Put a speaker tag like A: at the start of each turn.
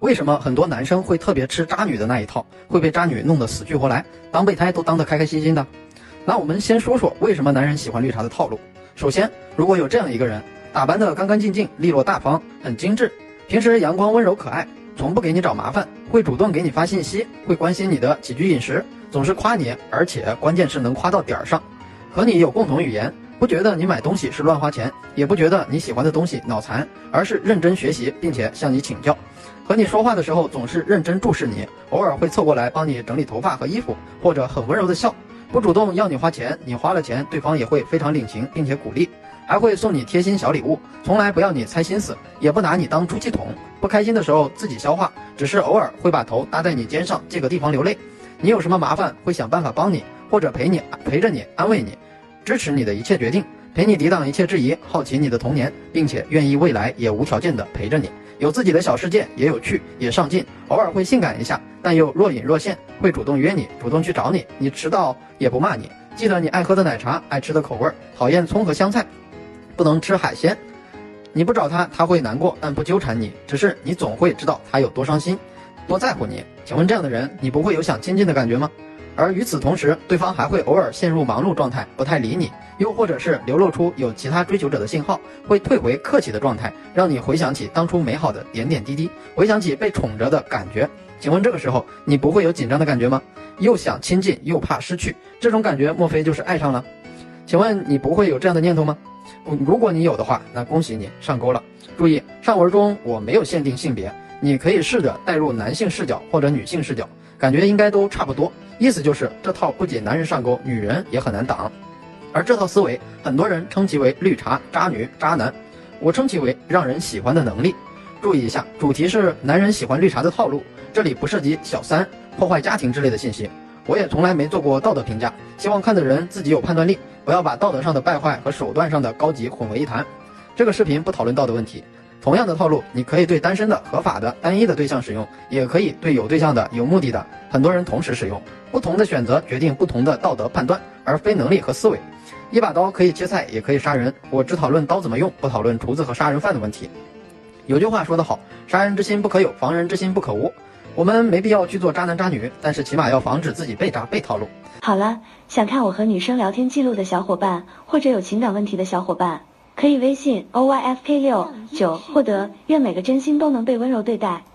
A: 为什么很多男生会特别吃渣女的那一套，会被渣女弄得死去活来，当备胎都当得开开心心的？那我们先说说为什么男人喜欢绿茶的套路。首先，如果有这样一个人，打扮得干干净净、利落大方、很精致，平时阳光温柔可爱，从不给你找麻烦，会主动给你发信息，会关心你的起居饮食，总是夸你，而且关键是能夸到点儿上，和你有共同语言。不觉得你买东西是乱花钱，也不觉得你喜欢的东西脑残，而是认真学习，并且向你请教。和你说话的时候总是认真注视你，偶尔会凑过来帮你整理头发和衣服，或者很温柔的笑。不主动要你花钱，你花了钱，对方也会非常领情，并且鼓励，还会送你贴心小礼物，从来不要你猜心思，也不拿你当出气筒。不开心的时候自己消化，只是偶尔会把头搭在你肩上，借个地方流泪。你有什么麻烦会想办法帮你，或者陪你陪着你，安慰你。支持你的一切决定，陪你抵挡一切质疑，好奇你的童年，并且愿意未来也无条件的陪着你。有自己的小世界，也有趣，也上进，偶尔会性感一下，但又若隐若现，会主动约你，主动去找你。你迟到也不骂你，记得你爱喝的奶茶，爱吃的口味，讨厌葱和香菜，不能吃海鲜。你不找他，他会难过，但不纠缠你，只是你总会知道他有多伤心，多在乎你。请问这样的人，你不会有想亲近的感觉吗？而与此同时，对方还会偶尔陷入忙碌状态，不太理你，又或者是流露出有其他追求者的信号，会退回客气的状态，让你回想起当初美好的点点滴滴，回想起被宠着的感觉。请问这个时候你不会有紧张的感觉吗？又想亲近又怕失去，这种感觉莫非就是爱上了？请问你不会有这样的念头吗？如果你有的话，那恭喜你上钩了。注意，上文中我没有限定性别，你可以试着带入男性视角或者女性视角。感觉应该都差不多，意思就是这套不仅男人上钩，女人也很难挡。而这套思维，很多人称其为绿茶、渣女、渣男，我称其为让人喜欢的能力。注意一下，主题是男人喜欢绿茶的套路，这里不涉及小三、破坏家庭之类的信息。我也从来没做过道德评价，希望看的人自己有判断力，不要把道德上的败坏和手段上的高级混为一谈。这个视频不讨论道德问题。同样的套路，你可以对单身的、合法的、单一的对象使用，也可以对有对象的、有目的的很多人同时使用。不同的选择决定不同的道德判断，而非能力和思维。一把刀可以切菜，也可以杀人。我只讨论刀怎么用，不讨论厨子和杀人犯的问题。有句话说得好，杀人之心不可有，防人之心不可无。我们没必要去做渣男渣女，但是起码要防止自己被渣、被套路。
B: 好了，想看我和女生聊天记录的小伙伴，或者有情感问题的小伙伴。可以微信 o y f k 六九获得，愿每个真心都能被温柔对待。